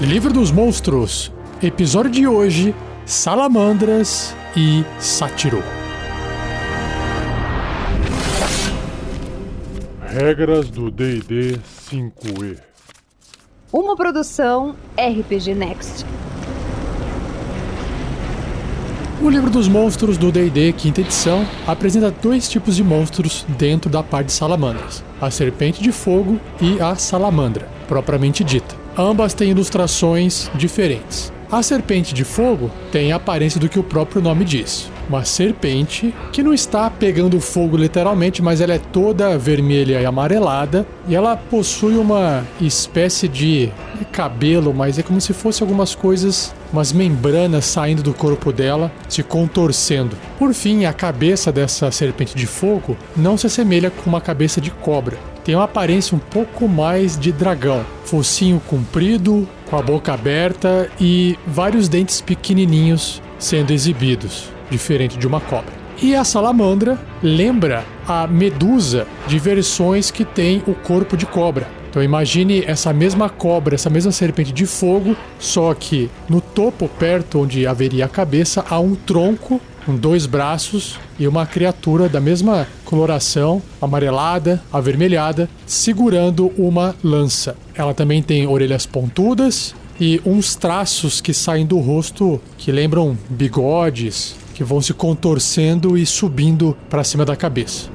Livro dos Monstros, episódio de hoje: Salamandras e Sátiro. Regras do DD 5E. Uma produção RPG Next. O livro dos monstros do D&D quinta edição apresenta dois tipos de monstros dentro da parte de salamandras: a serpente de fogo e a salamandra, propriamente dita. Ambas têm ilustrações diferentes. A serpente de fogo tem a aparência do que o próprio nome diz. Uma serpente que não está pegando fogo literalmente, mas ela é toda vermelha e amarelada e ela possui uma espécie de cabelo, mas é como se fosse algumas coisas, umas membranas saindo do corpo dela, se contorcendo. Por fim, a cabeça dessa serpente de fogo não se assemelha com uma cabeça de cobra. Tem uma aparência um pouco mais de dragão, focinho comprido, com a boca aberta e vários dentes pequenininhos sendo exibidos, diferente de uma cobra. E a salamandra lembra a medusa de versões que tem o corpo de cobra. Então imagine essa mesma cobra, essa mesma serpente de fogo, só que no topo, perto onde haveria a cabeça, há um tronco com dois braços e uma criatura da mesma coloração, amarelada, avermelhada, segurando uma lança. Ela também tem orelhas pontudas e uns traços que saem do rosto que lembram bigodes, que vão se contorcendo e subindo para cima da cabeça.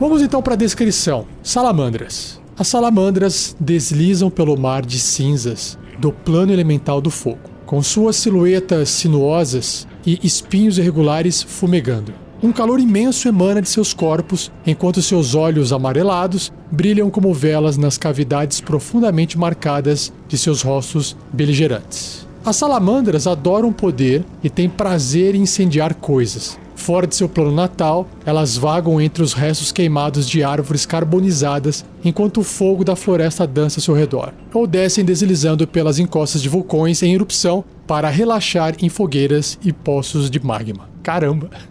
Vamos então para a descrição. Salamandras. As salamandras deslizam pelo mar de cinzas do plano elemental do fogo, com suas silhuetas sinuosas e espinhos irregulares fumegando. Um calor imenso emana de seus corpos, enquanto seus olhos amarelados brilham como velas nas cavidades profundamente marcadas de seus rostos beligerantes. As salamandras adoram poder e têm prazer em incendiar coisas. Fora de seu plano natal, elas vagam entre os restos queimados de árvores carbonizadas enquanto o fogo da floresta dança ao seu redor, ou descem deslizando pelas encostas de vulcões em erupção para relaxar em fogueiras e poços de magma. Caramba!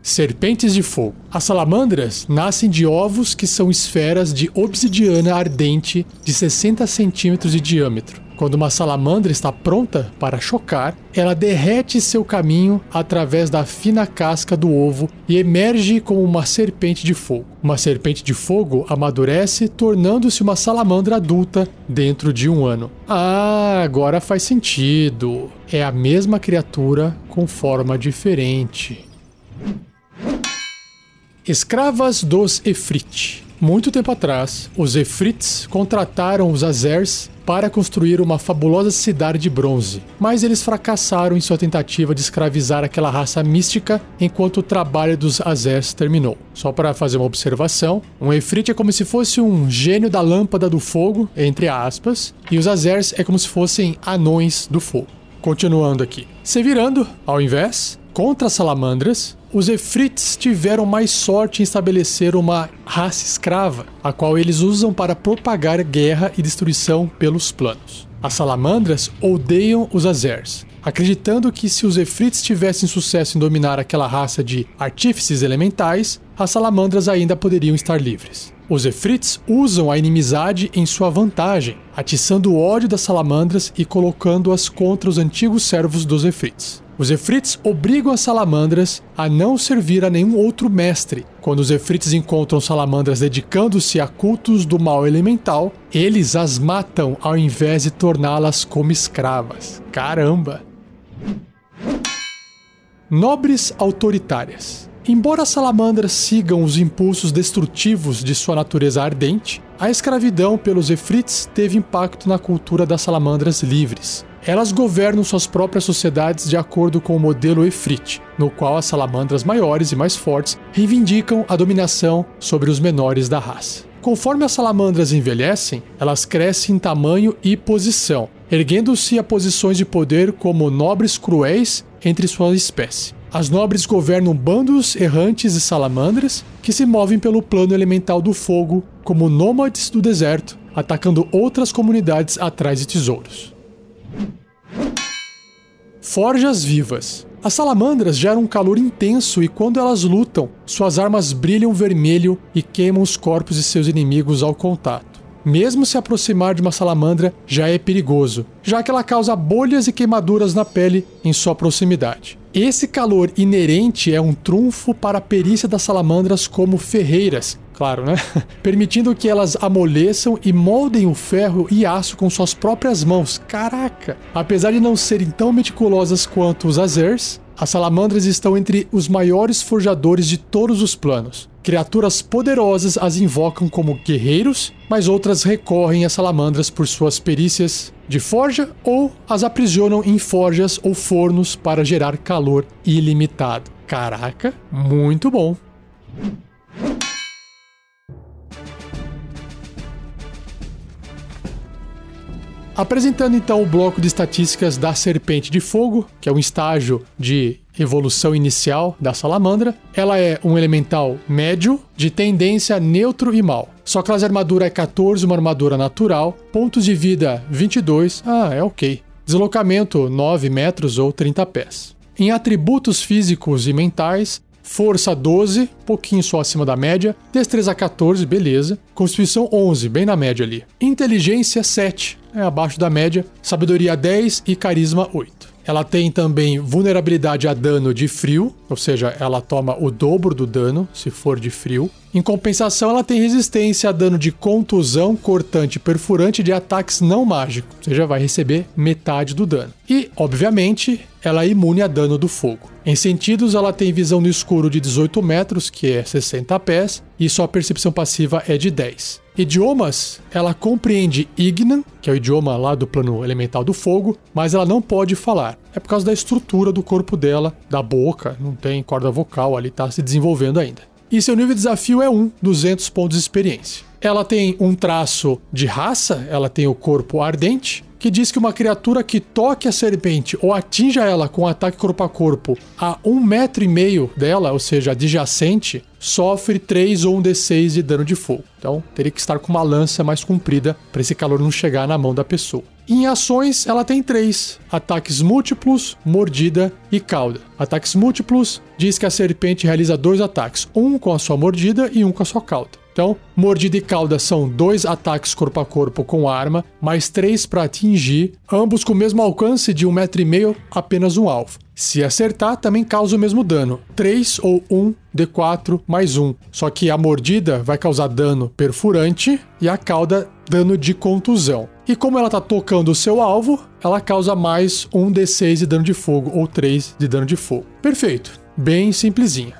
Serpentes de fogo. As salamandras nascem de ovos que são esferas de obsidiana ardente de 60 centímetros de diâmetro. Quando uma salamandra está pronta para chocar, ela derrete seu caminho através da fina casca do ovo e emerge como uma serpente de fogo. Uma serpente de fogo amadurece, tornando-se uma salamandra adulta dentro de um ano. Ah, agora faz sentido. É a mesma criatura com forma diferente. Escravas dos Efrit. Muito tempo atrás, os Efrits contrataram os Azers para construir uma fabulosa cidade de bronze, mas eles fracassaram em sua tentativa de escravizar aquela raça mística enquanto o trabalho dos Azers terminou. Só para fazer uma observação, um Efrit é como se fosse um gênio da lâmpada do fogo, entre aspas, e os Azers é como se fossem anões do fogo. Continuando aqui. Se virando, ao invés, contra as salamandras, os Efrits tiveram mais sorte em estabelecer uma raça escrava, a qual eles usam para propagar guerra e destruição pelos planos. As salamandras odeiam os Azers, acreditando que se os Efrits tivessem sucesso em dominar aquela raça de artífices elementais, as salamandras ainda poderiam estar livres. Os Efrits usam a inimizade em sua vantagem, atiçando o ódio das salamandras e colocando-as contra os antigos servos dos Efrits. Os Efrits obrigam as salamandras a não servir a nenhum outro mestre. Quando os Efrits encontram salamandras dedicando-se a cultos do mal elemental, eles as matam ao invés de torná-las como escravas. Caramba! Nobres autoritárias. Embora as salamandras sigam os impulsos destrutivos de sua natureza ardente, a escravidão pelos Efrits teve impacto na cultura das salamandras livres. Elas governam suas próprias sociedades de acordo com o modelo Efrit, no qual as salamandras maiores e mais fortes reivindicam a dominação sobre os menores da raça. Conforme as salamandras envelhecem, elas crescem em tamanho e posição, erguendo-se a posições de poder como nobres cruéis entre sua espécie. As nobres governam bandos errantes de salamandras que se movem pelo plano elemental do fogo como nômades do deserto, atacando outras comunidades atrás de tesouros. Forjas vivas. As salamandras geram um calor intenso e quando elas lutam, suas armas brilham vermelho e queimam os corpos de seus inimigos ao contato. Mesmo se aproximar de uma salamandra já é perigoso, já que ela causa bolhas e queimaduras na pele em sua proximidade. Esse calor inerente é um trunfo para a perícia das salamandras como ferreiras, claro, né? Permitindo que elas amoleçam e moldem o ferro e aço com suas próprias mãos. Caraca! Apesar de não serem tão meticulosas quanto os Azers, as salamandras estão entre os maiores forjadores de todos os planos. Criaturas poderosas as invocam como guerreiros, mas outras recorrem às salamandras por suas perícias de forja ou as aprisionam em forjas ou fornos para gerar calor ilimitado. Caraca, muito bom! Apresentando então o bloco de estatísticas da Serpente de Fogo, que é um estágio de evolução inicial da salamandra. Ela é um elemental médio, de tendência neutro e mal. Sua classe armadura é 14, uma armadura natural. Pontos de vida 22. Ah, é ok. Deslocamento 9 metros ou 30 pés. Em atributos físicos e mentais, Força 12, pouquinho só acima da média. Destreza 14, beleza. Constituição 11, bem na média ali. Inteligência 7, é abaixo da média. Sabedoria 10 e Carisma 8. Ela tem também vulnerabilidade a dano de frio, ou seja, ela toma o dobro do dano se for de frio. Em compensação, ela tem resistência a dano de contusão, cortante perfurante de ataques não mágicos, ou seja, vai receber metade do dano. E, obviamente, ela é imune a dano do fogo. Em sentidos, ela tem visão no escuro de 18 metros, que é 60 pés, e sua percepção passiva é de 10. Idiomas, ela compreende Ignan, que é o idioma lá do plano elemental do fogo, mas ela não pode falar. É por causa da estrutura do corpo dela, da boca, não tem corda vocal ali, tá se desenvolvendo ainda. E seu nível de desafio é 1, 200 pontos de experiência. Ela tem um traço de raça, ela tem o corpo ardente, que diz que uma criatura que toque a serpente ou atinja ela com ataque corpo a corpo a um metro e meio dela, ou seja, adjacente, sofre 3 ou um D6 de dano de fogo. Então teria que estar com uma lança mais comprida para esse calor não chegar na mão da pessoa. Em ações, ela tem três: ataques múltiplos, mordida e cauda. Ataques múltiplos diz que a serpente realiza dois ataques, um com a sua mordida e um com a sua cauda. Então, mordida e cauda são dois ataques corpo a corpo com arma, mais três para atingir, ambos com o mesmo alcance de um metro e meio, apenas um alvo. Se acertar, também causa o mesmo dano. 3 ou 1 D4 mais 1. Só que a mordida vai causar dano perfurante e a cauda dano de contusão. E como ela está tocando o seu alvo, ela causa mais um D6 de dano de fogo ou 3 de dano de fogo. Perfeito. Bem simplesinha.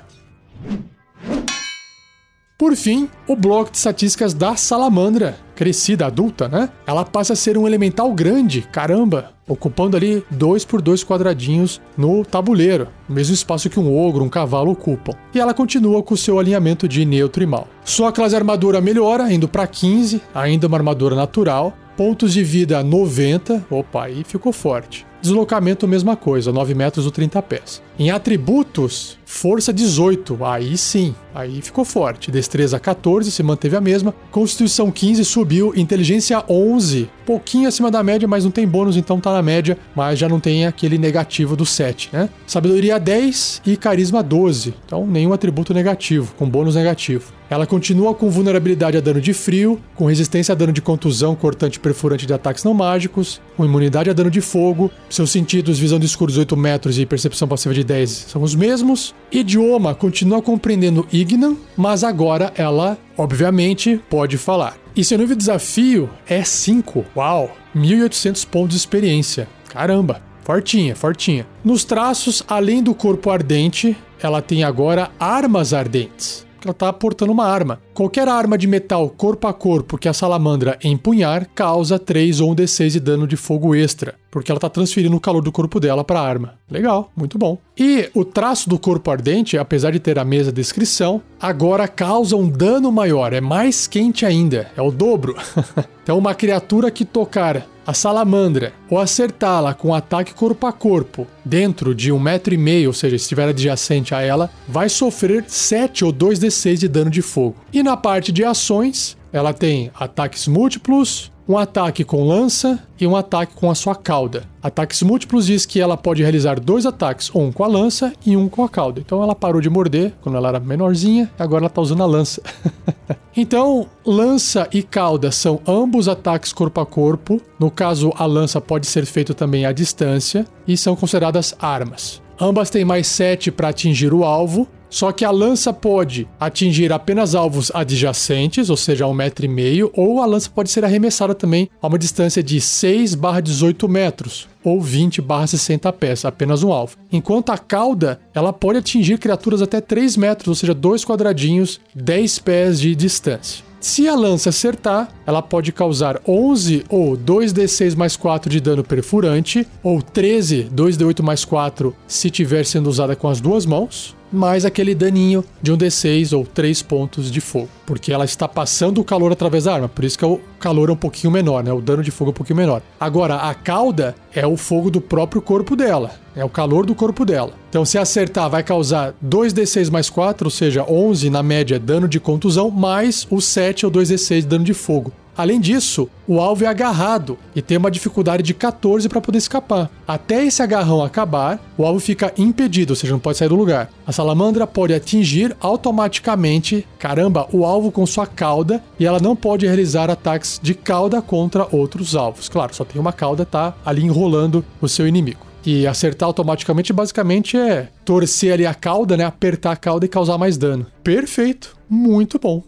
Por fim, o bloco de estatísticas da salamandra, crescida, adulta, né? Ela passa a ser um elemental grande, caramba, ocupando ali dois por dois quadradinhos no tabuleiro, mesmo espaço que um ogro, um cavalo ocupam. E ela continua com seu alinhamento de neutro e mal. Sua classe armadura melhora, indo para 15, ainda uma armadura natural. Pontos de vida 90, opa, aí ficou forte. Deslocamento, mesma coisa, 9 metros ou 30 pés. Em atributos, força 18, aí sim, aí ficou forte. Destreza 14, se manteve a mesma. Constituição 15 subiu, inteligência 11, pouquinho acima da média, mas não tem bônus, então tá na média, mas já não tem aquele negativo do 7, né? Sabedoria 10 e carisma 12, então nenhum atributo negativo, com bônus negativo. Ela continua com vulnerabilidade a dano de frio, com resistência a dano de contusão, cortante perfurante de ataques não mágicos, com imunidade a dano de fogo, seus sentidos, visão de escuro 18 metros e percepção passiva de 10 são os mesmos. Idioma continua compreendendo Ignan, mas agora ela, obviamente, pode falar. E seu nível de desafio é 5. Uau! 1800 pontos de experiência. Caramba! Fortinha, fortinha. Nos traços, além do corpo ardente, ela tem agora armas ardentes que ela está portando uma arma. Qualquer arma de metal corpo a corpo que a salamandra empunhar causa 3 ou 1 d6 de dano de fogo extra, porque ela está transferindo o calor do corpo dela para a arma. Legal, muito bom. E o traço do corpo ardente, apesar de ter a mesma descrição, agora causa um dano maior, é mais quente ainda, é o dobro. então, uma criatura que tocar a salamandra ou acertá-la com um ataque corpo a corpo dentro de um metro e meio, ou seja, se estiver adjacente a ela, vai sofrer 7 ou 2d6 de dano de fogo. E na parte de ações, ela tem ataques múltiplos, um ataque com lança e um ataque com a sua cauda. Ataques múltiplos diz que ela pode realizar dois ataques, um com a lança e um com a cauda. Então ela parou de morder quando ela era menorzinha, agora ela tá usando a lança. então, lança e cauda são ambos ataques corpo a corpo. No caso, a lança pode ser feito também à distância e são consideradas armas. Ambas têm mais 7 para atingir o alvo, só que a lança pode atingir apenas alvos adjacentes, ou seja, a um metro e meio, ou a lança pode ser arremessada também a uma distância de 6 barra 18 metros, ou 20 barra 60 pés, apenas um alvo. Enquanto a cauda, ela pode atingir criaturas até 3 metros, ou seja, dois quadradinhos, 10 pés de distância. Se a lança acertar, ela pode causar 11 ou 2d6 mais 4 de dano perfurante, ou 13, 2d8 mais 4 se estiver sendo usada com as duas mãos, mais aquele daninho de um D6 ou 3 pontos de fogo. Porque ela está passando o calor através da arma, por isso que o calor é um pouquinho menor, né? O dano de fogo é um pouquinho menor. Agora, a cauda é o fogo do próprio corpo dela, é o calor do corpo dela. Então, se acertar, vai causar 2d6 mais 4, ou seja, 11 na média dano de contusão, mais o 7 ou 2d6 dano de fogo. Além disso, o alvo é agarrado e tem uma dificuldade de 14 para poder escapar. Até esse agarrão acabar, o alvo fica impedido, ou seja, não pode sair do lugar. A salamandra pode atingir automaticamente, caramba, o alvo com sua cauda e ela não pode realizar ataques de cauda contra outros alvos. Claro, só tem uma cauda, tá ali enrolando o seu inimigo. E acertar automaticamente basicamente é torcer ali a cauda, né? Apertar a cauda e causar mais dano. Perfeito, muito bom.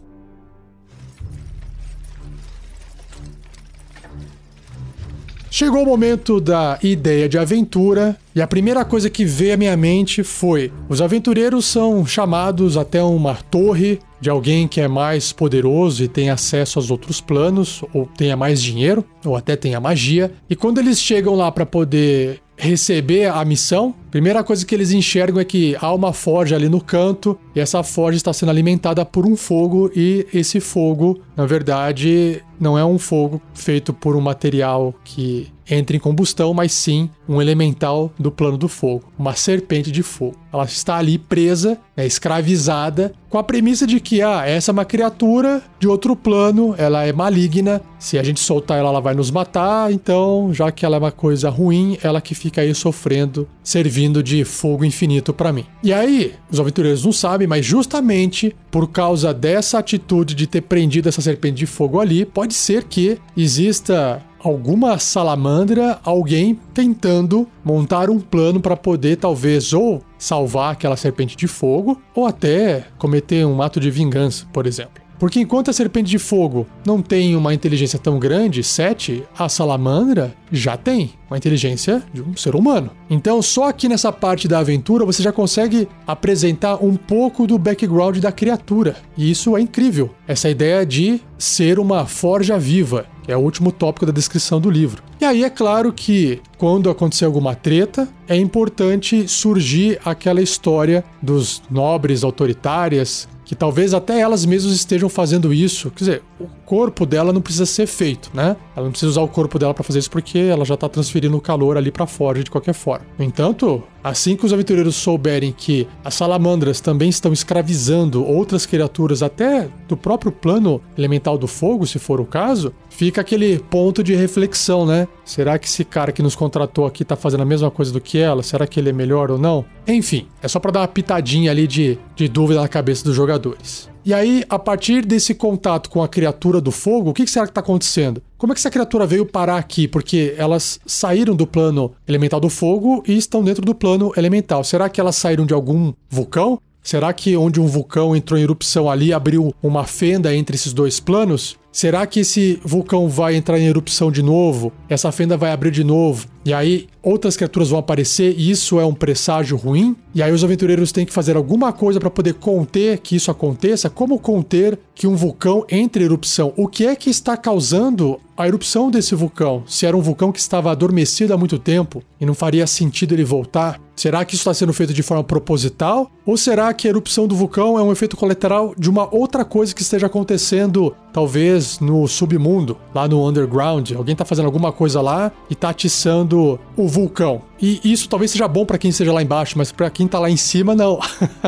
Chegou o momento da ideia de aventura, e a primeira coisa que veio à minha mente foi: os aventureiros são chamados até uma torre de alguém que é mais poderoso e tem acesso aos outros planos, ou tenha mais dinheiro, ou até tenha magia. E quando eles chegam lá para poder receber a missão, primeira coisa que eles enxergam é que há uma forja ali no canto e essa forja está sendo alimentada por um fogo e esse fogo, na verdade, não é um fogo feito por um material que entra em combustão, mas sim um elemental do plano do fogo, uma serpente de fogo. Ela está ali presa, né, escravizada, com a premissa de que ah, essa é uma criatura de outro plano, ela é maligna, se a gente soltar ela, ela vai nos matar, então, já que ela é uma coisa ruim, ela que fica aí sofrendo, servindo de fogo infinito para mim. E aí, os aventureiros não sabem, mas justamente por causa dessa atitude de ter prendido essa serpente de fogo ali, pode ser que exista alguma salamandra, alguém tentando montar um plano para poder talvez ou salvar aquela serpente de fogo ou até cometer um ato de vingança, por exemplo. Porque enquanto a serpente de fogo não tem uma inteligência tão grande, 7, a salamandra já tem uma inteligência de um ser humano. Então, só aqui nessa parte da aventura você já consegue apresentar um pouco do background da criatura. E isso é incrível. Essa ideia de ser uma forja viva, que é o último tópico da descrição do livro. E aí é claro que quando acontecer alguma treta, é importante surgir aquela história dos nobres autoritárias que talvez até elas mesmas estejam fazendo isso. Quer dizer, o corpo dela não precisa ser feito, né? Ela não precisa usar o corpo dela para fazer isso porque ela já tá transferindo o calor ali para fora de qualquer forma. No entanto, assim que os aventureiros souberem que as salamandras também estão escravizando outras criaturas até do próprio plano elemental do fogo, se for o caso, fica aquele ponto de reflexão, né? Será que esse cara que nos contratou aqui tá fazendo a mesma coisa do que ela? Será que ele é melhor ou não? Enfim, é só para dar uma pitadinha ali de, de dúvida na cabeça dos jogadores. E aí, a partir desse contato com a criatura do fogo, o que será que está acontecendo? Como é que essa criatura veio parar aqui? Porque elas saíram do plano elemental do fogo e estão dentro do plano elemental. Será que elas saíram de algum vulcão? Será que onde um vulcão entrou em erupção ali abriu uma fenda entre esses dois planos? Será que esse vulcão vai entrar em erupção de novo? Essa fenda vai abrir de novo? E aí outras criaturas vão aparecer e isso é um presságio ruim? E aí os aventureiros têm que fazer alguma coisa para poder conter que isso aconteça? Como conter que um vulcão entre em erupção? O que é que está causando a erupção desse vulcão? Se era um vulcão que estava adormecido há muito tempo e não faria sentido ele voltar? Será que isso está sendo feito de forma proposital? Ou será que a erupção do vulcão é um efeito colateral de uma outra coisa que esteja acontecendo, talvez no submundo, lá no underground? Alguém está fazendo alguma coisa lá e está atiçando o vulcão. E isso talvez seja bom para quem esteja lá embaixo, mas para quem tá lá em cima, não.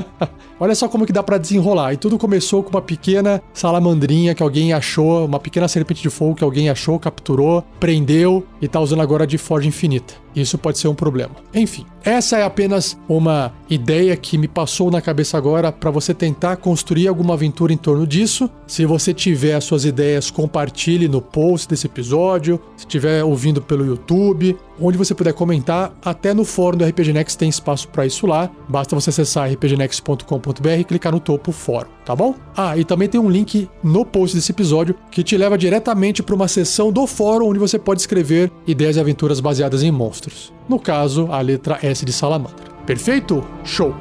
Olha só como que dá para desenrolar. E tudo começou com uma pequena salamandrinha que alguém achou, uma pequena serpente de fogo que alguém achou, capturou, prendeu e tá usando agora de forja infinita. Isso pode ser um problema. Enfim, essa é apenas uma ideia que me passou na cabeça agora para você tentar construir alguma aventura em torno disso. Se você tiver as suas ideias, compartilhe no post desse episódio. Se estiver ouvindo pelo YouTube, onde você puder comentar, até no fórum do RPG Next tem espaço para isso lá. Basta você acessar rpgnext.com.br e clicar no topo fórum, tá bom? Ah, e também tem um link no post desse episódio que te leva diretamente para uma seção do fórum onde você pode escrever ideias e aventuras baseadas em monstros. No caso, a letra S de salamandra. Perfeito? Show!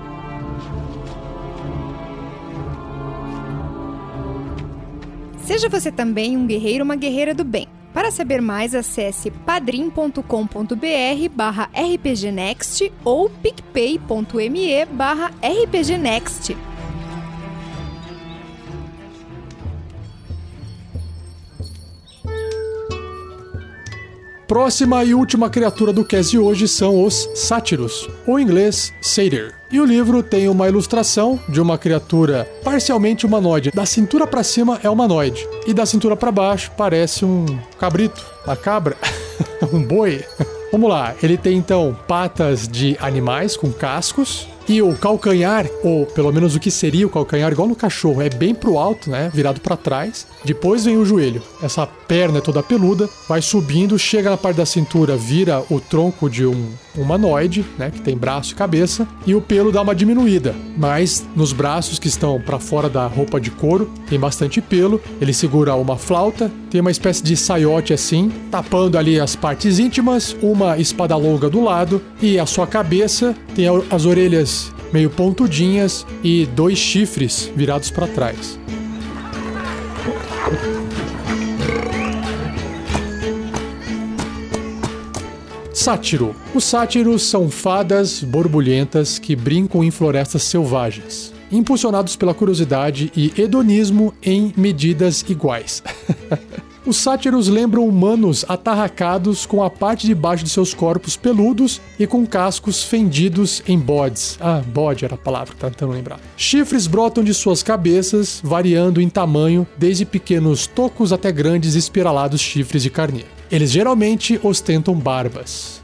Seja você também um guerreiro ou uma guerreira do bem. Para saber mais, acesse padrim.com.br barra rpgnext ou picpay.me barra rpgnext. Próxima e última criatura do cast de hoje são os sátiros, ou em inglês satyr. E o livro tem uma ilustração de uma criatura parcialmente humanoide. Da cintura para cima é humanoide e da cintura para baixo parece um cabrito, uma cabra, um boi. Vamos lá, ele tem então patas de animais com cascos, e o calcanhar, ou pelo menos o que seria o calcanhar, igual no cachorro, é bem pro alto, né? Virado para trás. Depois vem o joelho. Essa perna é toda peluda, vai subindo, chega na parte da cintura, vira o tronco de um humanoide, né, que tem braço e cabeça, e o pelo dá uma diminuída. Mas nos braços que estão para fora da roupa de couro, tem bastante pelo. Ele segura uma flauta, tem uma espécie de saiote assim, tapando ali as partes íntimas, uma espada longa do lado e a sua cabeça tem as orelhas meio pontudinhas e dois chifres virados para trás. Sátiro. Os sátiros são fadas borbulhentas que brincam em florestas selvagens, impulsionados pela curiosidade e hedonismo em medidas iguais. Os sátiros lembram humanos atarracados com a parte de baixo de seus corpos peludos e com cascos fendidos em bodes. Ah, bode era a palavra, tá tentando lembrar. Chifres brotam de suas cabeças, variando em tamanho, desde pequenos tocos até grandes espiralados chifres de carneiro. Eles geralmente ostentam barbas.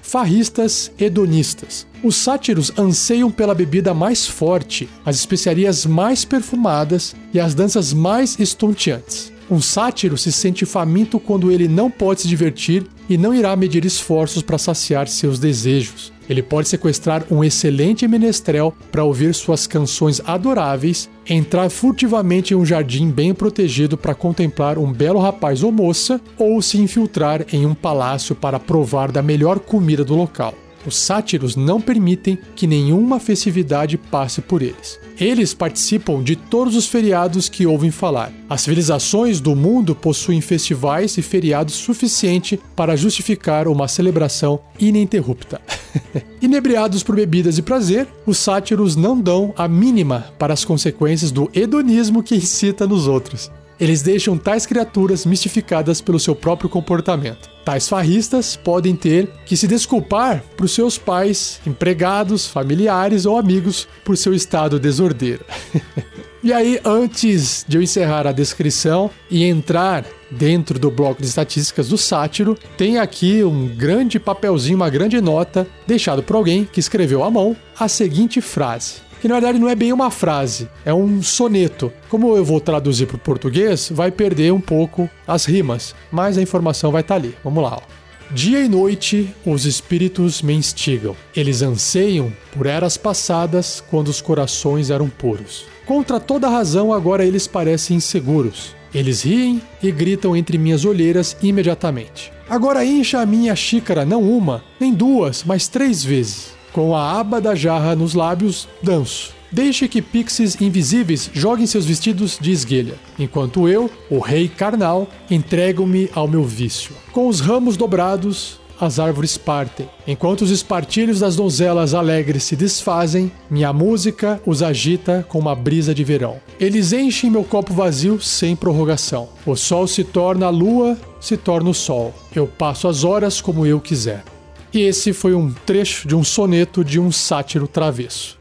Farristas hedonistas. Os sátiros anseiam pela bebida mais forte, as especiarias mais perfumadas e as danças mais estonteantes. Um sátiro se sente faminto quando ele não pode se divertir e não irá medir esforços para saciar seus desejos. Ele pode sequestrar um excelente menestrel para ouvir suas canções adoráveis, entrar furtivamente em um jardim bem protegido para contemplar um belo rapaz ou moça, ou se infiltrar em um palácio para provar da melhor comida do local. Os sátiros não permitem que nenhuma festividade passe por eles. Eles participam de todos os feriados que ouvem falar. As civilizações do mundo possuem festivais e feriados suficiente para justificar uma celebração ininterrupta. Inebriados por bebidas e prazer, os sátiros não dão a mínima para as consequências do hedonismo que incita nos outros. Eles deixam tais criaturas mistificadas pelo seu próprio comportamento. Tais farristas podem ter que se desculpar para os seus pais, empregados, familiares ou amigos por seu estado desordeiro. e aí, antes de eu encerrar a descrição e entrar dentro do bloco de estatísticas do sátiro, tem aqui um grande papelzinho, uma grande nota deixado por alguém que escreveu à mão a seguinte frase: que na verdade não é bem uma frase, é um soneto. Como eu vou traduzir para o português, vai perder um pouco as rimas, mas a informação vai estar tá ali. Vamos lá. Ó. Dia e noite os espíritos me instigam. Eles anseiam por eras passadas quando os corações eram puros. Contra toda razão, agora eles parecem inseguros. Eles riem e gritam entre minhas olheiras imediatamente. Agora encha a minha xícara não uma, nem duas, mas três vezes. Com a aba da jarra nos lábios, danço. Deixe que pixies invisíveis joguem seus vestidos de esguelha, enquanto eu, o rei carnal, entrego-me ao meu vício. Com os ramos dobrados, as árvores partem. Enquanto os espartilhos das donzelas alegres se desfazem, minha música os agita com uma brisa de verão. Eles enchem meu copo vazio sem prorrogação. O sol se torna a lua, se torna o sol. Eu passo as horas como eu quiser. E esse foi um trecho de um soneto de um sátiro travesso.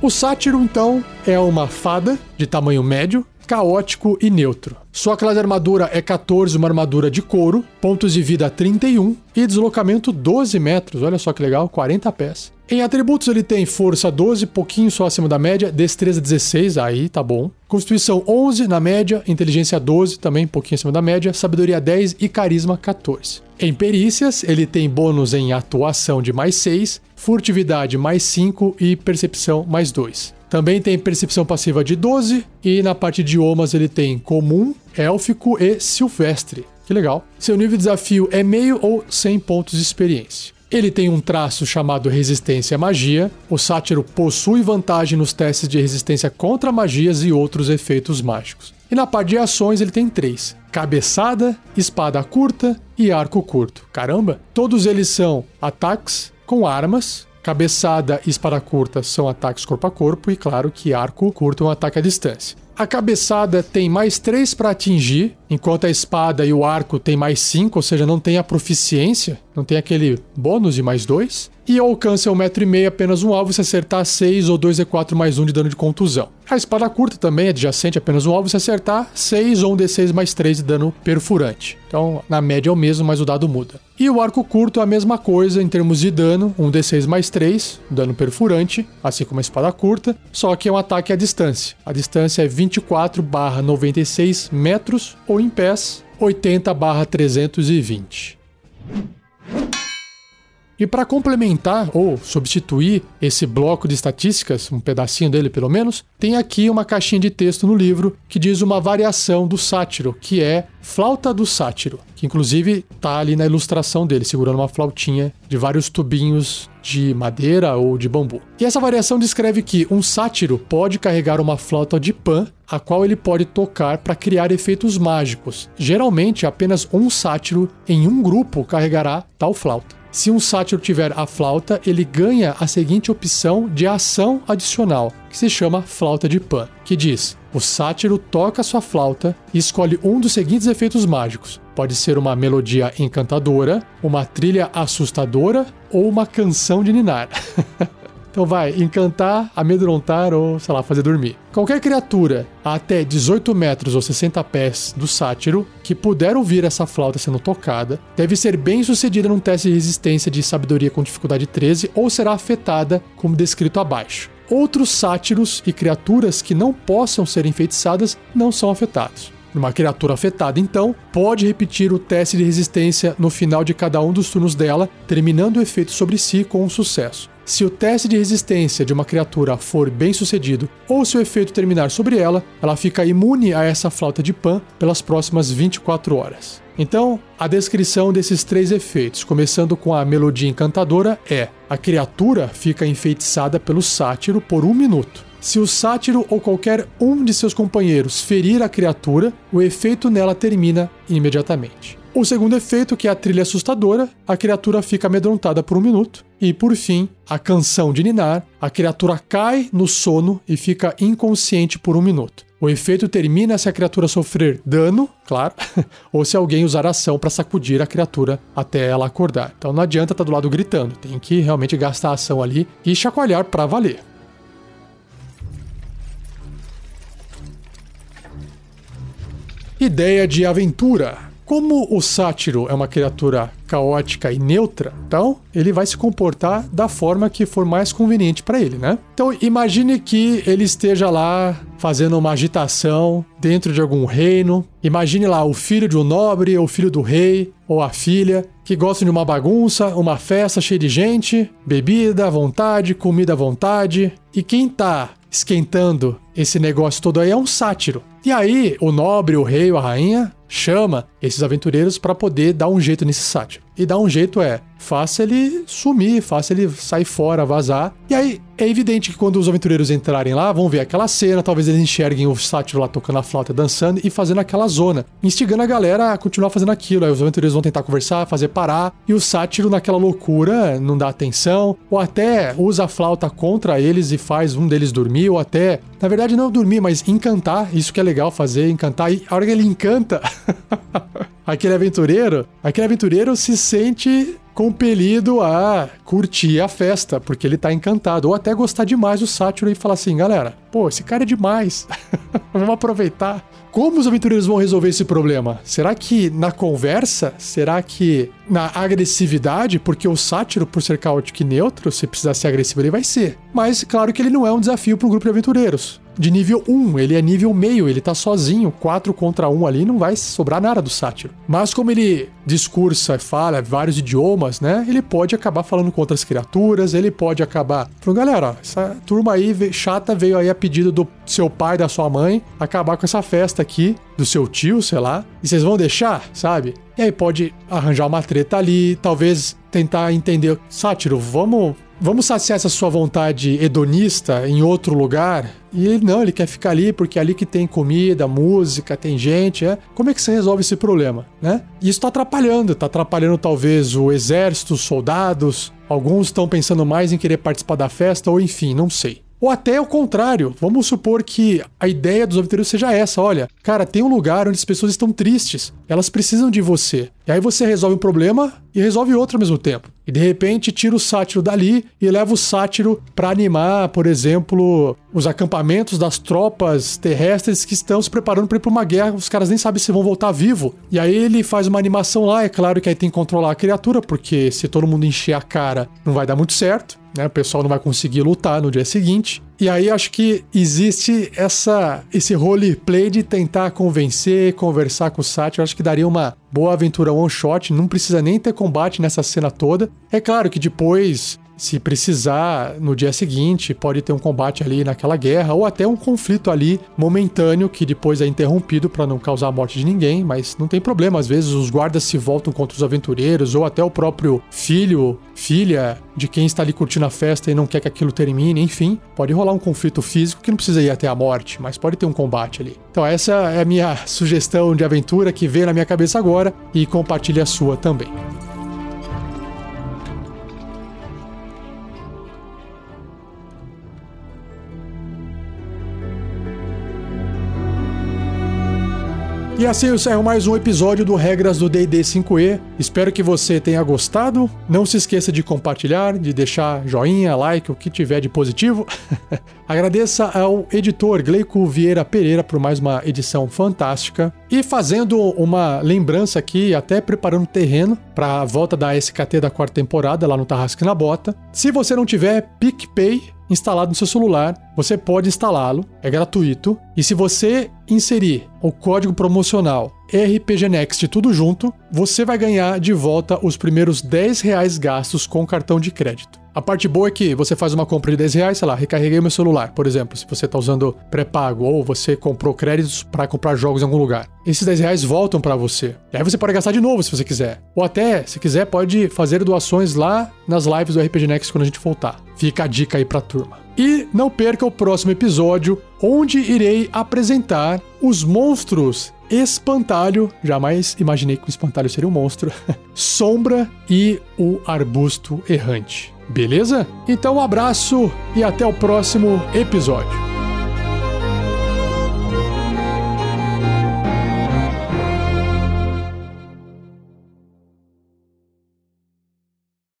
O sátiro, então, é uma fada de tamanho médio, caótico e neutro. Sua classe de armadura é 14, uma armadura de couro, pontos de vida 31 e deslocamento 12 metros. Olha só que legal, 40 pés. Em atributos ele tem força 12, pouquinho só acima da média, destreza 16, aí tá bom. Constituição 11 na média, inteligência 12, também pouquinho acima da média, sabedoria 10 e carisma 14. Em perícias, ele tem bônus em atuação de mais 6, furtividade mais 5 e percepção mais 2. Também tem percepção passiva de 12 e na parte de idiomas ele tem comum, élfico e silvestre. Que legal. Seu nível de desafio é meio ou 100 pontos de experiência. Ele tem um traço chamado resistência à magia. O sátiro possui vantagem nos testes de resistência contra magias e outros efeitos mágicos. E na parte de ações ele tem três: cabeçada, espada curta e arco curto. Caramba! Todos eles são ataques com armas. Cabeçada e espada curta são ataques corpo a corpo, e claro que arco curto é um ataque à distância. A cabeçada tem mais 3 para atingir, enquanto a espada e o arco tem mais 5, ou seja, não tem a proficiência, não tem aquele bônus de mais 2. E o alcance é 1,5m apenas um alvo se acertar 6 ou 2d4 mais 1 de dano de contusão. A espada curta também adjacente apenas um alvo se acertar 6 ou 1 d6 mais 3 de dano perfurante. Então, na média é o mesmo, mas o dado muda. E o arco curto é a mesma coisa em termos de dano, 1 d6 mais 3, dano perfurante, assim como a espada curta, só que é um ataque à distância. A distância é 24 barra 96 metros ou em pés 80 barra 320. E para complementar ou substituir esse bloco de estatísticas, um pedacinho dele pelo menos, tem aqui uma caixinha de texto no livro que diz uma variação do sátiro, que é flauta do sátiro, que inclusive tá ali na ilustração dele, segurando uma flautinha de vários tubinhos de madeira ou de bambu. E essa variação descreve que um sátiro pode carregar uma flauta de pan, a qual ele pode tocar para criar efeitos mágicos. Geralmente, apenas um sátiro em um grupo carregará tal flauta. Se um sátiro tiver a flauta, ele ganha a seguinte opção de ação adicional, que se chama flauta de pan, que diz: o sátiro toca sua flauta e escolhe um dos seguintes efeitos mágicos. Pode ser uma melodia encantadora, uma trilha assustadora ou uma canção de ninar. Então vai encantar, amedrontar ou, sei lá, fazer dormir. Qualquer criatura até 18 metros ou 60 pés do sátiro que puder ouvir essa flauta sendo tocada deve ser bem sucedida num teste de resistência de sabedoria com dificuldade 13 ou será afetada como descrito abaixo. Outros sátiros e criaturas que não possam ser enfeitiçadas não são afetados. Uma criatura afetada, então, pode repetir o teste de resistência no final de cada um dos turnos dela, terminando o efeito sobre si com um sucesso. Se o teste de resistência de uma criatura for bem sucedido ou se o efeito terminar sobre ela, ela fica imune a essa flauta de pan pelas próximas 24 horas. Então, a descrição desses três efeitos, começando com a melodia encantadora, é: a criatura fica enfeitiçada pelo sátiro por um minuto. Se o sátiro ou qualquer um de seus companheiros ferir a criatura, o efeito nela termina imediatamente. O segundo efeito, que é a trilha assustadora, a criatura fica amedrontada por um minuto. E por fim, a canção de Ninar, a criatura cai no sono e fica inconsciente por um minuto. O efeito termina se a criatura sofrer dano, claro, ou se alguém usar ação para sacudir a criatura até ela acordar. Então não adianta estar tá do lado gritando, tem que realmente gastar a ação ali e chacoalhar para valer. Ideia de aventura. Como o sátiro é uma criatura caótica e neutra, então ele vai se comportar da forma que for mais conveniente para ele, né? Então imagine que ele esteja lá fazendo uma agitação dentro de algum reino. Imagine lá o filho de um nobre, ou o filho do rei, ou a filha, que gostam de uma bagunça, uma festa cheia de gente, bebida à vontade, comida à vontade. E quem tá esquentando esse negócio todo aí é um sátiro. E aí, o nobre, o rei a rainha chama esses aventureiros para poder dar um jeito nesse sátiro. E dar um jeito é, faça ele sumir, faça ele sair fora, vazar. E aí é evidente que quando os aventureiros entrarem lá, vão ver aquela cena, talvez eles enxerguem o sátiro lá tocando a flauta, dançando e fazendo aquela zona, instigando a galera a continuar fazendo aquilo. Aí os aventureiros vão tentar conversar, fazer parar, e o sátiro naquela loucura não dá atenção, ou até usa a flauta contra eles e faz um deles dormir, ou até, na verdade não dormir, mas encantar, isso que é legal fazer, encantar, e a hora que ele encanta, aquele aventureiro, aquele aventureiro se sente compelido a curtir a festa, porque ele tá encantado, ou até gostar demais do sátiro e falar assim, galera, pô, esse cara é demais, vamos aproveitar. Como os aventureiros vão resolver esse problema? Será que na conversa? Será que na agressividade? Porque o sátiro, por ser caótico e neutro, se precisar ser agressivo, ele vai ser. Mas claro que ele não é um desafio para um grupo de aventureiros de nível 1, ele é nível meio, ele tá sozinho, 4 contra 1 ali, não vai sobrar nada do sátiro. Mas como ele discursa, fala vários idiomas, né? Ele pode acabar falando com outras criaturas, ele pode acabar falando, galera, essa turma aí chata veio aí a pedido do seu pai, da sua mãe, acabar com essa festa aqui, do seu tio, sei lá, e vocês vão deixar, sabe? E aí pode arranjar uma treta ali, talvez tentar entender, sátiro, vamos vamos saciar essa sua vontade hedonista em outro lugar? E ele não, ele quer ficar ali porque é ali que tem comida, música, tem gente, é. Como é que você resolve esse problema, né? E isso tá tá atrapalhando talvez o exército, os soldados, alguns estão pensando mais em querer participar da festa ou enfim, não sei. Ou até o contrário, vamos supor que a ideia dos aventureiros seja essa: olha, cara, tem um lugar onde as pessoas estão tristes, elas precisam de você. E aí você resolve um problema e resolve outro ao mesmo tempo. E de repente tira o sátiro dali e leva o sátiro para animar, por exemplo, os acampamentos das tropas terrestres que estão se preparando para ir para uma guerra, os caras nem sabem se vão voltar vivo. E aí ele faz uma animação lá, é claro que aí tem que controlar a criatura, porque se todo mundo encher a cara, não vai dar muito certo né? O pessoal não vai conseguir lutar no dia seguinte. E aí acho que existe essa esse roleplay de tentar convencer, conversar com o Sati. Eu acho que daria uma boa aventura one shot, não precisa nem ter combate nessa cena toda. É claro que depois se precisar, no dia seguinte, pode ter um combate ali naquela guerra, ou até um conflito ali momentâneo que depois é interrompido para não causar a morte de ninguém, mas não tem problema. Às vezes os guardas se voltam contra os aventureiros, ou até o próprio filho, filha de quem está ali curtindo a festa e não quer que aquilo termine, enfim, pode rolar um conflito físico que não precisa ir até a morte, mas pode ter um combate ali. Então, essa é a minha sugestão de aventura que veio na minha cabeça agora e compartilhe a sua também. E assim eu encerro mais um episódio do Regras do D&D 5e. Espero que você tenha gostado. Não se esqueça de compartilhar, de deixar joinha, like, o que tiver de positivo. Agradeça ao editor Gleico Vieira Pereira por mais uma edição fantástica. E fazendo uma lembrança aqui, até preparando terreno para a volta da SKT da quarta temporada lá no Tarrasque na Bota. Se você não tiver PicPay, instalado no seu celular, você pode instalá-lo, é gratuito. E se você inserir o código promocional RPG Next tudo junto, você vai ganhar de volta os primeiros 10 reais gastos com cartão de crédito. A parte boa é que você faz uma compra de 10 reais, sei lá, recarreguei meu celular, por exemplo, se você está usando pré-pago ou você comprou créditos para comprar jogos em algum lugar. Esses 10 reais voltam para você. E aí você pode gastar de novo se você quiser. Ou até, se quiser, pode fazer doações lá nas lives do RPG Next quando a gente voltar. Fica a dica aí pra turma. E não perca o próximo episódio, onde irei apresentar os monstros Espantalho, jamais imaginei que o espantalho seria um monstro, Sombra e o arbusto errante. Beleza? Então um abraço e até o próximo episódio.